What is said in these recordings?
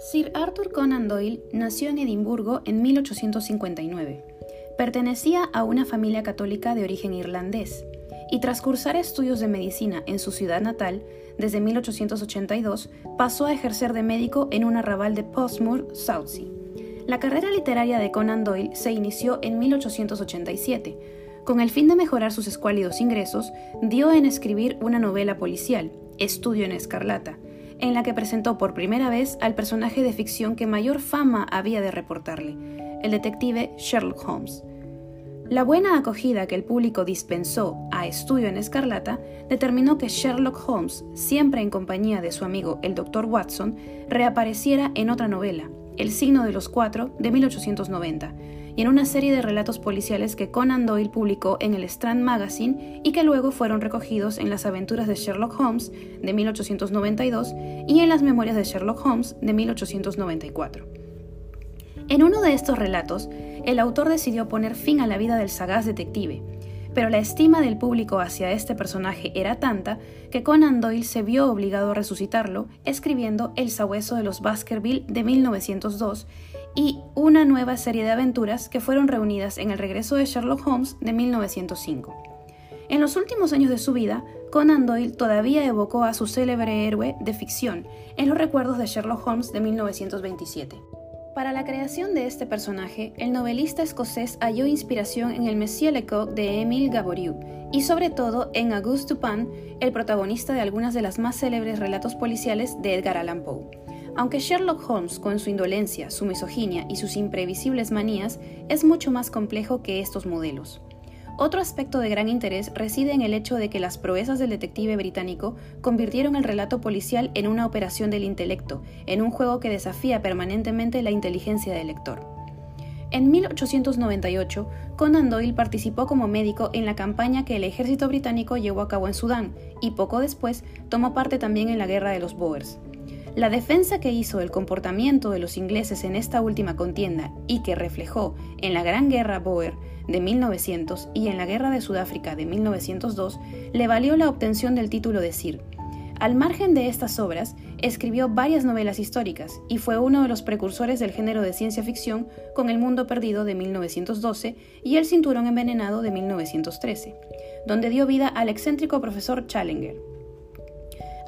Sir Arthur Conan Doyle nació en Edimburgo en 1859. Pertenecía a una familia católica de origen irlandés y tras cursar estudios de medicina en su ciudad natal, desde 1882 pasó a ejercer de médico en un arrabal de Portsmouth, Southsea. La carrera literaria de Conan Doyle se inició en 1887. Con el fin de mejorar sus escuálidos ingresos, dio en escribir una novela policial, Estudio en Escarlata, en la que presentó por primera vez al personaje de ficción que mayor fama había de reportarle, el detective Sherlock Holmes. La buena acogida que el público dispensó a Estudio en Escarlata determinó que Sherlock Holmes, siempre en compañía de su amigo el Dr. Watson, reapareciera en otra novela, El signo de los cuatro, de 1890, y en una serie de relatos policiales que Conan Doyle publicó en el Strand Magazine y que luego fueron recogidos en Las aventuras de Sherlock Holmes de 1892 y en Las memorias de Sherlock Holmes de 1894. En uno de estos relatos, el autor decidió poner fin a la vida del sagaz detective, pero la estima del público hacia este personaje era tanta que Conan Doyle se vio obligado a resucitarlo escribiendo El sabueso de los Baskerville de 1902 y una nueva serie de aventuras que fueron reunidas en El regreso de Sherlock Holmes de 1905. En los últimos años de su vida, Conan Doyle todavía evocó a su célebre héroe de ficción en los recuerdos de Sherlock Holmes de 1927. Para la creación de este personaje, el novelista escocés halló inspiración en el Monsieur Lecoq de Émile Gaboriau y sobre todo en Auguste Dupin, el protagonista de algunas de las más célebres relatos policiales de Edgar Allan Poe. Aunque Sherlock Holmes, con su indolencia, su misoginia y sus imprevisibles manías, es mucho más complejo que estos modelos. Otro aspecto de gran interés reside en el hecho de que las proezas del detective británico convirtieron el relato policial en una operación del intelecto, en un juego que desafía permanentemente la inteligencia del lector. En 1898, Conan Doyle participó como médico en la campaña que el ejército británico llevó a cabo en Sudán y poco después tomó parte también en la Guerra de los Boers. La defensa que hizo del comportamiento de los ingleses en esta última contienda y que reflejó en la Gran Guerra Boer de 1900 y en la Guerra de Sudáfrica de 1902 le valió la obtención del título de Sir. Al margen de estas obras, escribió varias novelas históricas y fue uno de los precursores del género de ciencia ficción con El Mundo Perdido de 1912 y El Cinturón Envenenado de 1913, donde dio vida al excéntrico profesor Challenger.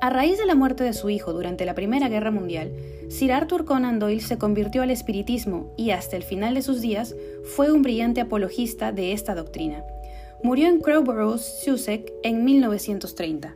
A raíz de la muerte de su hijo durante la Primera Guerra Mundial, Sir Arthur Conan Doyle se convirtió al espiritismo y hasta el final de sus días fue un brillante apologista de esta doctrina. Murió en Crowborough, Sussex, en 1930.